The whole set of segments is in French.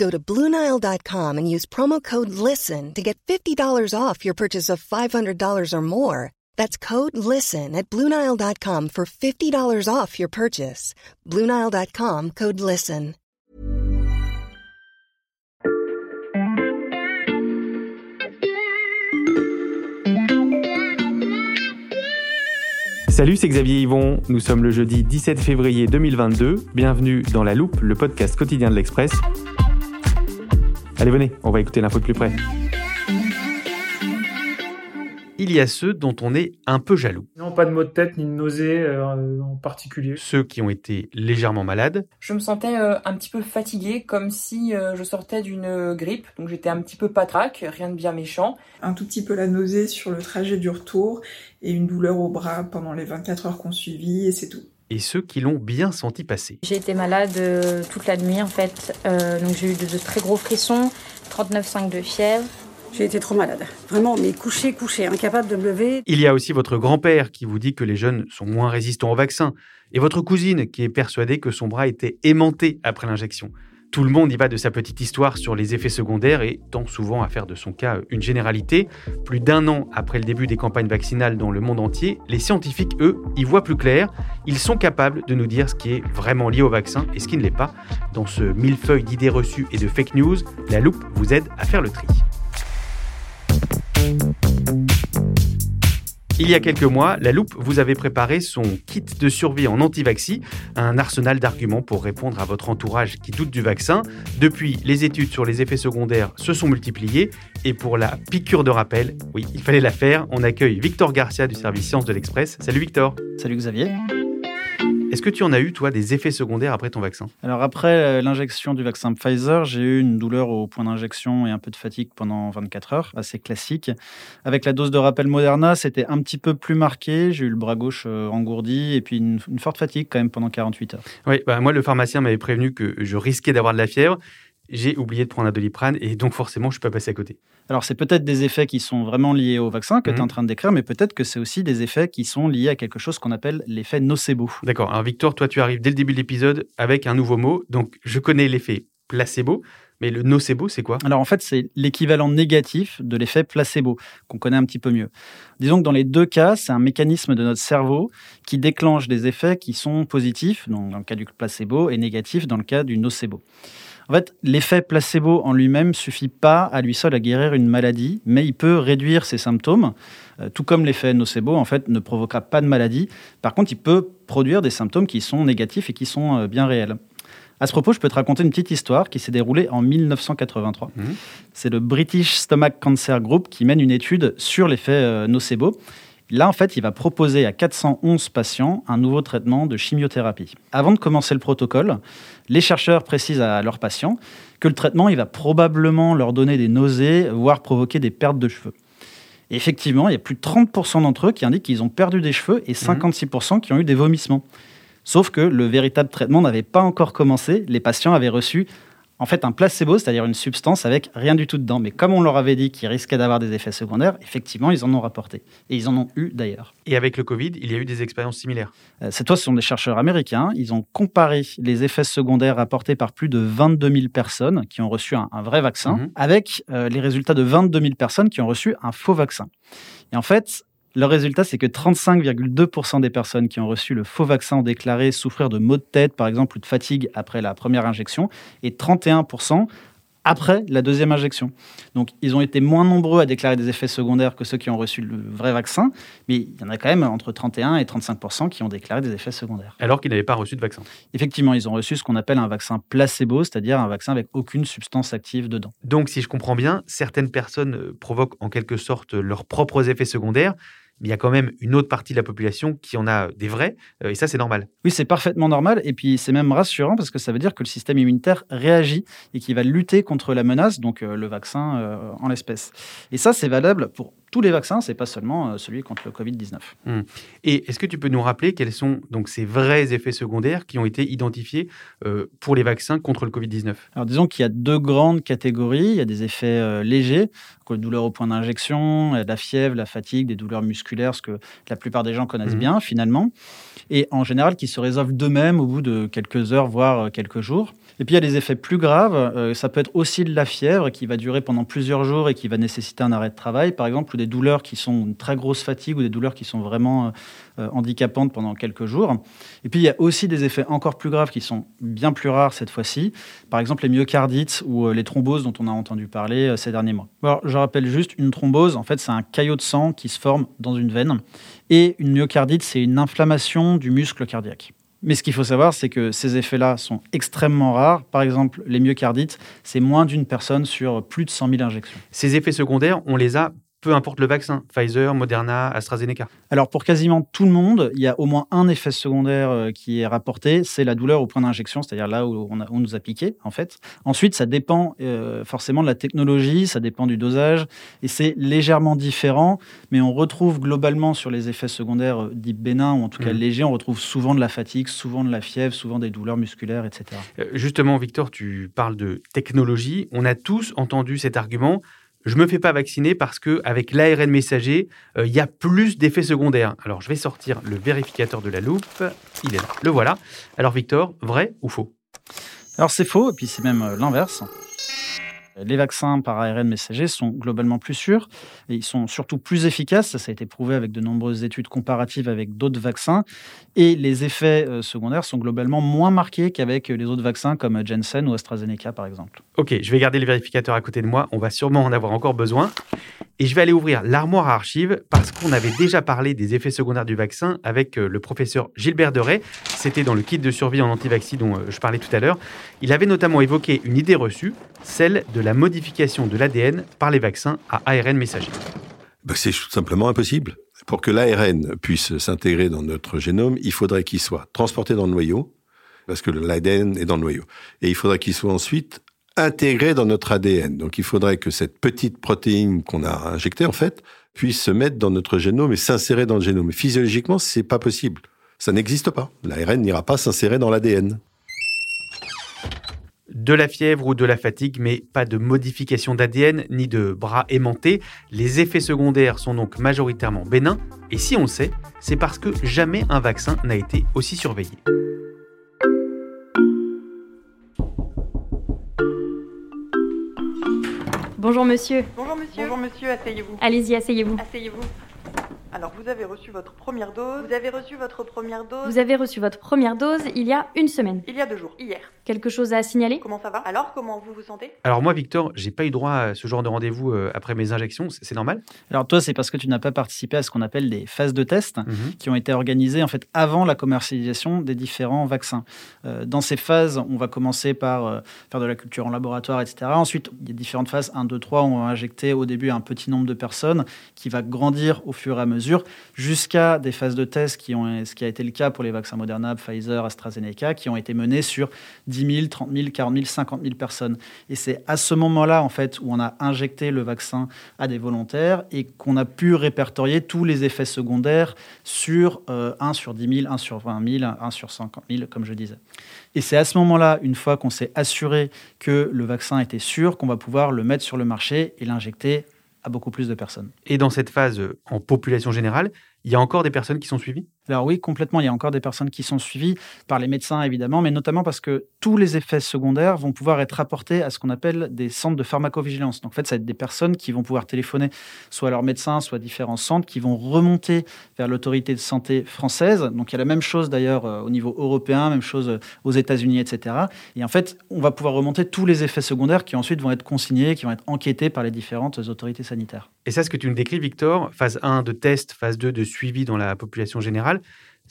Go to Bluenile.com and use promo code LISTEN to get $50 off your purchase of $500 or more. That's code LISTEN at Bluenile.com for $50 off your purchase. Bluenile.com code LISTEN. Salut, c'est Xavier Yvon. Nous sommes le jeudi 17 février 2022. Bienvenue dans La Loupe, le podcast quotidien de l'Express. Allez, venez, on va écouter l'info de plus près. Il y a ceux dont on est un peu jaloux. Non, pas de maux de tête ni de nausées euh, en particulier. Ceux qui ont été légèrement malades. Je me sentais euh, un petit peu fatiguée, comme si euh, je sortais d'une grippe. Donc j'étais un petit peu patraque, rien de bien méchant. Un tout petit peu la nausée sur le trajet du retour et une douleur au bras pendant les 24 heures qu'on suivit et c'est tout. Et ceux qui l'ont bien senti passer. J'ai été malade euh, toute la nuit en fait, euh, donc j'ai eu de, de très gros frissons, 39,5 de fièvre. J'ai été trop malade. Vraiment, mais couché, couché, incapable de me lever. Il y a aussi votre grand-père qui vous dit que les jeunes sont moins résistants au vaccin. Et votre cousine qui est persuadée que son bras était aimanté après l'injection. Tout le monde y va de sa petite histoire sur les effets secondaires et tend souvent à faire de son cas une généralité. Plus d'un an après le début des campagnes vaccinales dans le monde entier, les scientifiques, eux, y voient plus clair. Ils sont capables de nous dire ce qui est vraiment lié au vaccin et ce qui ne l'est pas. Dans ce millefeuille d'idées reçues et de fake news, la loupe vous aide à faire le tri. Il y a quelques mois, la loupe vous avait préparé son kit de survie en anti-vaxi, un arsenal d'arguments pour répondre à votre entourage qui doute du vaccin. Depuis, les études sur les effets secondaires se sont multipliées et pour la piqûre de rappel, oui, il fallait la faire, on accueille Victor Garcia du service Sciences de l'Express. Salut Victor. Salut Xavier. Est-ce que tu en as eu, toi, des effets secondaires après ton vaccin? Alors, après euh, l'injection du vaccin Pfizer, j'ai eu une douleur au point d'injection et un peu de fatigue pendant 24 heures, assez classique. Avec la dose de rappel Moderna, c'était un petit peu plus marqué. J'ai eu le bras gauche euh, engourdi et puis une, une, forte fatigue quand même pendant 48 heures. Oui, bah, moi, le pharmacien m'avait prévenu que je risquais d'avoir de la fièvre j'ai oublié de prendre un doliprane et donc forcément je suis pas passé à côté. Alors c'est peut-être des effets qui sont vraiment liés au vaccin que Mhm. tu es en train de décrire, mais peut-être que c'est aussi des effets qui sont liés à quelque chose qu'on appelle l'effet nocebo. D'accord. Alors Victor, toi tu arrives dès le début de l'épisode avec un nouveau mot. Donc je connais l'effet placebo, mais le nocebo c'est quoi? Alors en fait c'est l'équivalent négatif de l'effet placebo qu'on connaît un petit peu mieux. Disons que dans les deux cas, c'est un mécanisme de notre cerveau qui déclenche des effets qui sont positifs, donc dans le cas du placebo, et négatifs dans le cas du nocebo. En fait, l'effet placebo en lui-même suffit pas à lui seul à guérir une maladie, mais il peut réduire ses symptômes, euh, tout comme l'effet nocebo en fait ne provoquera pas de maladie. Par contre, il peut produire des symptômes qui sont négatifs et qui sont euh, bien réels. À ce propos, je peux te raconter une petite histoire qui s'est déroulée en 1983. Mhm. C'est le British Stomach Cancer Group qui mène une étude sur l'effet euh, nocebo. Là, en fait, il va proposer à 411 patients un nouveau traitement de chimiothérapie. Avant de commencer le protocole, les chercheurs précisent à leurs patients que le traitement, il va probablement leur donner des nausées, voire provoquer des pertes de cheveux. Et effectivement, il y a plus de 30% d'entre eux qui indiquent qu'ils ont perdu des cheveux et 56% qui ont eu des vomissements. Sauf que le véritable traitement n'avait pas encore commencé. Les patients avaient reçu en fait un placebo, c'est-à-dire une substance avec rien du tout dedans. Mais comme on leur avait dit qu'ils risquaient d'avoir des effets secondaires, effectivement, ils en ont rapporté. Et ils en ont eu d'ailleurs. Et avec le Covid, il y a eu des expériences similaires. Euh, Cette fois, ce sont des chercheurs américains. Ils ont comparé les effets secondaires rapportés par plus de 22 000 personnes qui ont reçu un, un vrai vaccin Mhm. avec euh, les résultats de 22 000 personnes qui ont reçu un faux vaccin. Et en fait, le résultat, c'est que 35,2% des personnes qui ont reçu le faux vaccin ont déclaré souffrir de maux de tête, par exemple, ou de fatigue après la première injection, et 31% après la deuxième injection. Donc, ils ont été moins nombreux à déclarer des effets secondaires que ceux qui ont reçu le vrai vaccin, mais il y en a quand même entre 31 et 35% qui ont déclaré des effets secondaires. Alors qu'ils n'avaient pas reçu de vaccin. Effectivement, ils ont reçu ce qu'on appelle un vaccin placebo, c'est-à-dire un vaccin avec aucune substance active dedans. Donc, si je comprends bien, certaines personnes euh, provoquent en quelque sorte leurs propres effets secondaires, mais il y a quand même une autre partie de la population qui en a des vrais, euh, et ça c'est normal. Oui, c'est parfaitement normal, et puis c'est même rassurant parce que ça veut dire que le système immunitaire réagit et qu'il va lutter contre la menace, donc euh, le vaccin euh, en l'espèce. Et ça, c'est valable pour tous les vaccins, c'est pas seulement celui contre le Covid-19. Hum. Et est-ce que tu peux nous rappeler quels sont donc ces vrais effets secondaires qui ont été identifiés pour les vaccins contre le Covid-19 Alors disons qu'il y a deux grandes catégories. Il y a des effets légers, comme les douleurs au point d'injection, la fièvre, la fatigue, des douleurs musculaires, ce que la plupart des gens connaissent Mhm. bien finalement, et en général qui se résolvent d'eux-mêmes au bout de quelques heures, voire euh, quelques jours. Et puis il y a des effets plus graves, euh, ça peut être aussi de la fièvre qui va durer pendant plusieurs jours et qui va nécessiter un arrêt de travail, par exemple, ou des douleurs qui sont une très grosse fatigue ou des douleurs qui sont vraiment euh, handicapantes pendant quelques jours. Et puis il y a aussi des effets encore plus graves qui sont bien plus rares cette fois-ci, par exemple les myocardites ou euh, les thromboses dont on a entendu parler euh, ces derniers mois. Alors je rappelle juste, une thrombose, en fait c'est un caillot de sang qui se forme dans une veine, et une myocardite c'est une inflammation du muscle cardiaque. Mais ce qu'il faut savoir, c'est que ces effets-là sont extrêmement rares. Par exemple, les myocardites, c'est moins d'une personne sur plus de 100 000 injections. Ces effets secondaires, on les a peu importe le vaccin, Pfizer, Moderna, AstraZeneca. Alors pour quasiment tout le monde, il y a au moins un effet secondaire euh, qui est rapporté, c'est la douleur au point d'injection, c'est-à-dire là où on, a- où on nous a piqué en fait. Ensuite, ça dépend euh, forcément de la technologie, ça dépend du dosage, et c'est légèrement différent, mais on retrouve globalement sur les effets secondaires euh, dits bénins, ou en tout cas Mhm. légers, on retrouve souvent de la fatigue, souvent de la fièvre, souvent des douleurs musculaires, etc. Justement, Victor, tu parles de technologie. On a tous entendu cet argument. Je me fais pas vacciner parce que avec l'ARN messager, euh, il y a plus d'effets secondaires. Alors, je vais sortir le vérificateur de la loupe. Il est là. Le voilà. Alors, Victor, vrai ou faux? Alors c'est faux, et puis c'est même euh, l'inverse. Les vaccins par ARN messager sont globalement plus sûrs ils sont surtout plus efficaces. Ça, ça a été prouvé avec de nombreuses études comparatives avec d'autres vaccins. Et les effets euh, secondaires sont globalement moins marqués qu'avec les autres vaccins comme Janssen ou AstraZeneca, par exemple. Ok, je vais garder le vérificateur à côté de moi. On va sûrement en avoir encore besoin. Et je vais aller ouvrir l'armoire à archives parce qu'on avait déjà parlé des effets secondaires du vaccin avec euh, le professeur Gilbert Deray. C'était dans le kit de survie en antivaxi dont euh, je parlais tout à l'heure. Il avait notamment évoqué une idée reçue, celle de la modification de l'ADN par les vaccins à ARN messager. Ben, c'est tout simplement impossible. Pour que l'ARN puisse s'intégrer dans notre génome, il faudrait qu'il soit transporté dans le noyau, parce que l'ADN est dans le noyau. Et il faudrait qu'il soit ensuite intégré dans notre ADN. Donc il faudrait que cette petite protéine qu'on a injectée, en fait, puisse se mettre dans notre génome et s'insérer dans le génome. Physiologiquement, c'est pas possible. Ça n'existe pas. L'ARN n'ira pas s'insérer dans l'ADN. De la fièvre ou de la fatigue, mais pas de modification d'ADN ni de bras aimantés. Les effets secondaires sont donc majoritairement bénins. Et si on le sait, c'est parce que jamais un vaccin n'a été aussi surveillé. Bonjour monsieur. Bonjour monsieur. Bonjour monsieur, asseyez-vous. Allez-y, asseyez-vous. Asseyez-vous. Alors, vous avez reçu votre première dose. Vous avez reçu votre première dose. Vous avez reçu votre première dose il y a une semaine. Il y a deux jours, hier. Quelque chose à signaler? Comment ça va? Alors, comment vous vous sentez? Alors moi, Victor, j'ai pas eu droit à ce genre de rendez-vous euh, après mes injections. C'est normal? Alors toi, c'est parce que tu n'as pas participé à ce qu'on appelle des phases de test Mhm. qui ont été organisées en fait avant la commercialisation des différents vaccins. Euh, dans ces phases, on va commencer par euh, faire de la culture en laboratoire, etc. Ensuite, il y a différentes phases 1, 2, 3. On va injecter au début un petit nombre de personnes qui va grandir au fur et à mesure jusqu'à des phases de test qui ont, ce qui a été le cas pour les vaccins Moderna, Pfizer, AstraZeneca, qui ont été menées sur 10 000, 30 000, 40 000, 50 000 personnes. Et c'est à ce moment-là, en fait, où on a injecté le vaccin à des volontaires et qu'on a pu répertorier tous les effets secondaires sur euh, 1 sur 10 000, 1 sur 20 000, 1 sur 50 000, comme je disais. Et c'est à ce moment-là, une fois qu'on s'est assuré que le vaccin était sûr, qu'on va pouvoir le mettre sur le marché et l'injecter à beaucoup plus de personnes. Et dans cette phase en population générale, il y a encore des personnes qui sont suivies? Alors oui, complètement, il y a encore des personnes qui sont suivies par les médecins, évidemment, mais notamment parce que tous les effets secondaires vont pouvoir être rapportés à ce qu'on appelle des centres de pharmacovigilance. Donc en fait, ça va être des personnes qui vont pouvoir téléphoner soit à leur médecin, soit à différents centres, qui vont remonter vers l'autorité de santé française. Donc il y a la même chose d'ailleurs euh, au niveau européen, même chose euh, aux États-Unis, etc. Et en fait, on va pouvoir remonter tous les effets secondaires qui ensuite vont être consignés, qui vont être enquêtés par les différentes autorités sanitaires. Et ça, ce que tu nous décris, Victor, phase 1 de test, phase 2 de suivi dans la population générale,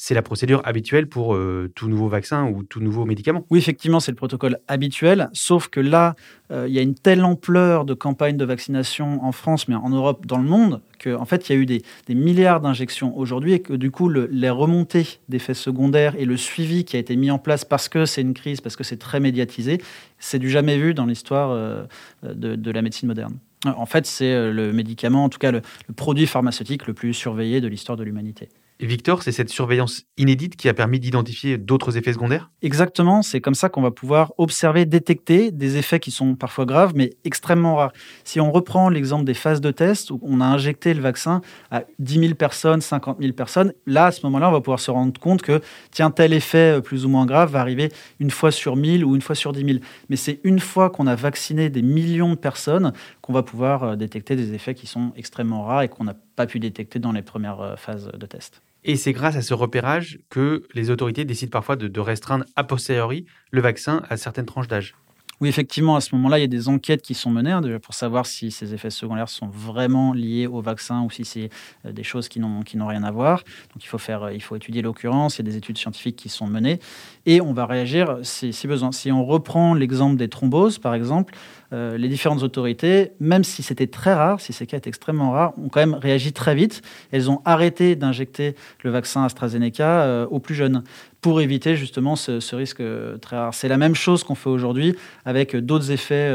c'est la procédure habituelle pour euh, tout nouveau vaccin ou tout nouveau médicament. Oui, effectivement, c'est le protocole habituel, sauf que là, euh, il y a une telle ampleur de campagne de vaccination en France, mais en Europe, dans le monde, qu'en en fait, il y a eu des, milliards d'injections aujourd'hui et que du coup, les remontées d'effets secondaires et le suivi qui a été mis en place parce que c'est une crise, parce que c'est très médiatisé, c'est du jamais vu dans l'histoire euh, de, la médecine moderne. En fait, c'est le médicament, en tout cas le produit pharmaceutique le plus surveillé de l'histoire de l'humanité. Victor, c'est cette surveillance inédite qui a permis d'identifier d'autres effets secondaires? Exactement, c'est comme ça qu'on va pouvoir observer, détecter des effets qui sont parfois graves, mais extrêmement rares. Si on reprend l'exemple des phases de test, où on a injecté le vaccin à 10 000 personnes, 50 000 personnes, là, à ce moment-là, on va pouvoir se rendre compte que, tiens, tel effet euh, plus ou moins grave va arriver une fois sur 1000 ou une fois sur 10 000. Mais c'est une fois qu'on a vacciné des millions de personnes qu'on va pouvoir euh, détecter des effets qui sont extrêmement rares et qu'on n'a pas pu détecter dans les premières euh, phases de test. Et c'est grâce à ce repérage que les autorités décident parfois de, restreindre a posteriori le vaccin à certaines tranches d'âge. Oui, effectivement, à ce moment-là, il y a des enquêtes qui sont menées hein, pour savoir si ces effets secondaires sont vraiment liés au vaccin ou si c'est euh, des choses qui n'ont rien à voir. Donc, il faut, faire, euh, il faut étudier l'occurrence. Il y a des études scientifiques qui sont menées et on va réagir si, si besoin. Si on reprend l'exemple des thromboses, par exemple, euh, les différentes autorités, même si c'était très rare, si ces cas étaient extrêmement rares, ont quand même réagi très vite. Elles ont arrêté d'injecter le vaccin AstraZeneca euh, aux plus jeunes pour éviter justement ce, risque euh, très rare. C'est la même chose qu'on fait aujourd'hui avec d'autres effets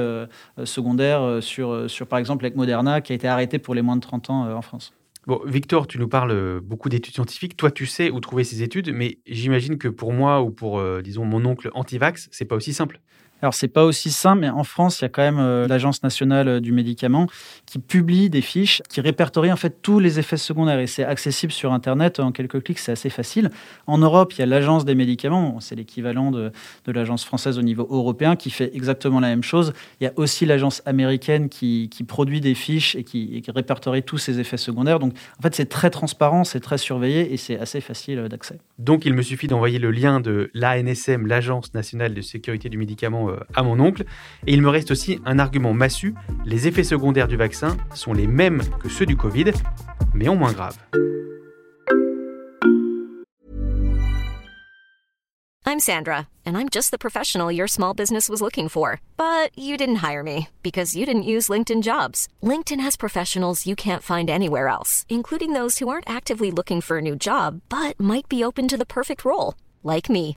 secondaires sur, sur, par exemple, avec Moderna, qui a été arrêté pour les moins de 30 ans en France. Bon, Victor, tu nous parles beaucoup d'études scientifiques. Toi, tu sais où trouver ces études, mais j'imagine que pour moi ou pour, disons, mon oncle anti-vax, c'est pas aussi simple. Alors, c'est pas aussi simple, mais en France, il y a quand même euh, l'Agence nationale euh, du médicament qui publie des fiches qui répertorient en fait tous les effets secondaires et c'est accessible sur Internet en quelques clics, c'est assez facile. En Europe, il y a l'Agence des médicaments, c'est l'équivalent de, l'Agence française au niveau européen qui fait exactement la même chose. Il y a aussi l'Agence américaine qui, produit des fiches et qui, et répertorie tous ces effets secondaires. Donc, en fait, c'est très transparent, c'est très surveillé et c'est assez facile euh, d'accès. Donc, il me suffit d'envoyer le lien de l'ANSM, l'Agence nationale de sécurité du médicament à mon oncle. Et il me reste aussi un argument massu, les effets secondaires du vaccin sont les mêmes que ceux du Covid, mais en moins grave. I'm Sandra, and I'm just the professional your small business was looking for. But you didn't hire me because you didn't use LinkedIn jobs. LinkedIn has professionals you can't find anywhere else, including those who aren't actively looking for a new job, but might be open to the perfect role, like me.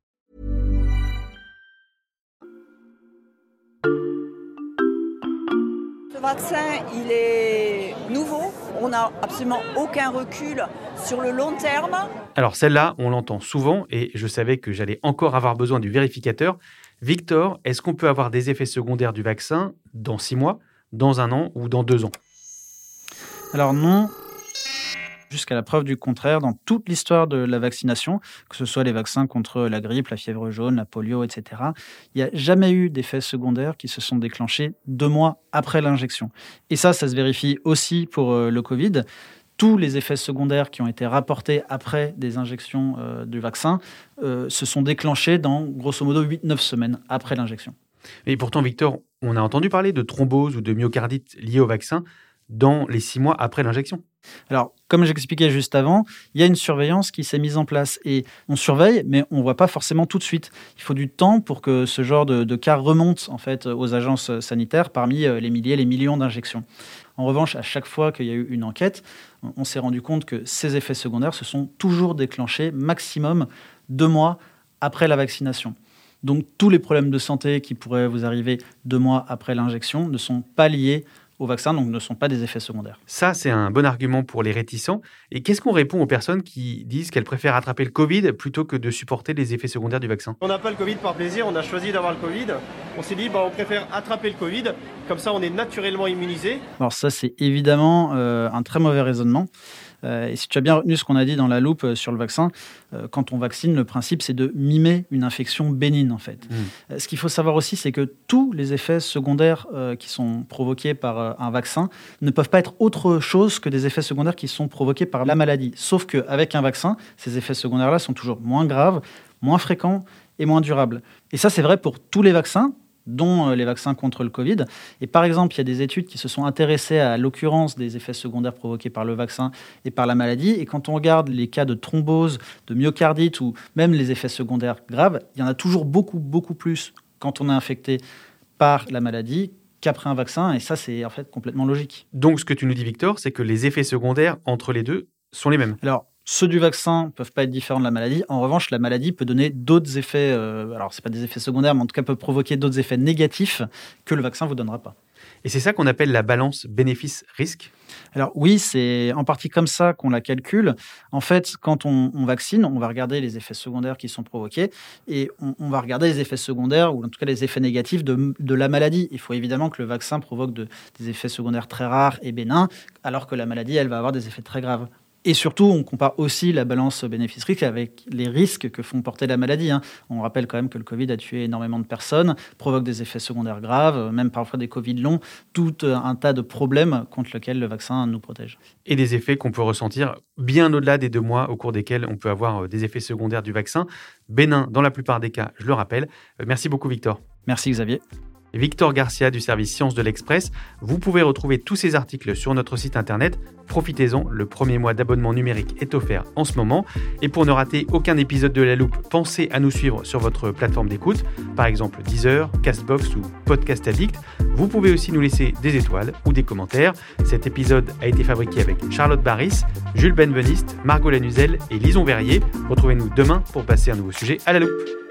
Vaccin, il est nouveau. On n'a absolument aucun recul sur le long terme. Alors celle-là, on l'entend souvent et je savais que j'allais encore avoir besoin du vérificateur. Victor, est-ce qu'on peut avoir des effets secondaires du vaccin dans six mois, dans un an ou dans deux ans? Alors non, jusqu'à la preuve du contraire, dans toute l'histoire de la vaccination, que ce soit les vaccins contre la grippe, la fièvre jaune, la polio, etc., il n'y a jamais eu d'effets secondaires qui se sont déclenchés deux mois après l'injection. Et ça, ça se vérifie aussi pour euh, le Covid tous les effets secondaires qui ont été rapportés après des injections euh, du vaccin euh, se sont déclenchés dans grosso modo 8-9 semaines après l'injection. Et pourtant, Victor, on a entendu parler de thrombose ou de myocardite liée au vaccin dans les six mois après l'injection. Alors, comme j'expliquais juste avant, il y a une surveillance qui s'est mise en place et on surveille, mais on ne voit pas forcément tout de suite. Il faut du temps pour que ce genre de, cas remonte en fait aux agences sanitaires parmi euh, les milliers, les millions d'injections. En revanche, à chaque fois qu'il y a eu une enquête, on s'est rendu compte que ces effets secondaires se sont toujours déclenchés maximum deux mois après la vaccination. Donc tous les problèmes de santé qui pourraient vous arriver deux mois après l'injection ne sont pas liés au vaccin, donc ne sont pas des effets secondaires. Ça, c'est un bon argument pour les réticents. Et qu'est-ce qu'on répond aux personnes qui disent qu'elles préfèrent attraper le Covid plutôt que de supporter les effets secondaires du vaccin? On n'a pas le Covid par plaisir, on a choisi d'avoir le Covid. On s'est dit, bah, on préfère attraper le Covid, comme ça on est naturellement immunisé. Alors ça, c'est évidemment euh, un très mauvais raisonnement. Euh, et si tu as bien retenu ce qu'on a dit dans la loupe euh, sur le vaccin, euh, quand on vaccine, le principe c'est de mimer une infection bénigne en fait. Mmh. Ce qu'il faut savoir aussi, c'est que tous les effets secondaires qui sont provoqués par un vaccin ne peuvent pas être autre chose que des effets secondaires qui sont provoqués par la maladie. Sauf qu'avec un vaccin, ces effets secondaires-là sont toujours moins graves, moins fréquents et moins durables. Et ça, c'est vrai pour tous les vaccins, dont euh, les vaccins contre le Covid. Et par exemple, il y a des études qui se sont intéressées à l'occurrence des effets secondaires provoqués par le vaccin et par la maladie. Et quand on regarde les cas de thrombose, de myocardite ou même les effets secondaires graves, il y en a toujours beaucoup, beaucoup plus quand on est infecté par la maladie qu'après un vaccin. Et ça, c'est en fait complètement logique. Donc, ce que tu nous dis, Victor, c'est que les effets secondaires entre les deux sont les mêmes. Alors, ceux du vaccin ne peuvent pas être différents de la maladie. En revanche, la maladie peut donner d'autres effets, euh, alors ce pas des effets secondaires, mais en tout cas peut provoquer d'autres effets négatifs que le vaccin ne vous donnera pas. Et c'est ça qu'on appelle la balance bénéfice-risque? Alors oui, c'est en partie comme ça qu'on la calcule. En fait, quand on, vaccine, on va regarder les effets secondaires qui sont provoqués et on, va regarder les effets secondaires ou en tout cas les effets négatifs de, la maladie. Il faut évidemment que le vaccin provoque des effets secondaires très rares et bénins, alors que la maladie, elle va avoir des effets très graves. Et surtout, on compare aussi la balance bénéfice-risque avec les risques que font porter la maladie. Hein. On rappelle quand même que le Covid a tué énormément de personnes, provoque des effets secondaires graves, même parfois des Covid longs, tout un tas de problèmes contre lesquels le vaccin nous protège. Et des effets qu'on peut ressentir bien au-delà des deux mois au cours desquels on peut avoir euh, des effets secondaires du vaccin. Bénin dans la plupart des cas, je le rappelle. Euh, merci beaucoup Victor. Merci Xavier. Victor Garcia du service Sciences de l'Express. Vous pouvez retrouver tous ces articles sur notre site internet. Profitez-en, le premier mois d'abonnement numérique est offert en ce moment. Et pour ne rater aucun épisode de La Loupe, pensez à nous suivre sur votre plateforme d'écoute, par exemple Deezer, Castbox ou Podcast Addict. Vous pouvez aussi nous laisser des étoiles ou des commentaires. Cet épisode a été fabriqué avec Charlotte Barris, Jules Benveniste, Margot Lanuzel et Lison Verrier. Retrouvez-nous demain pour passer un nouveau sujet à la loupe.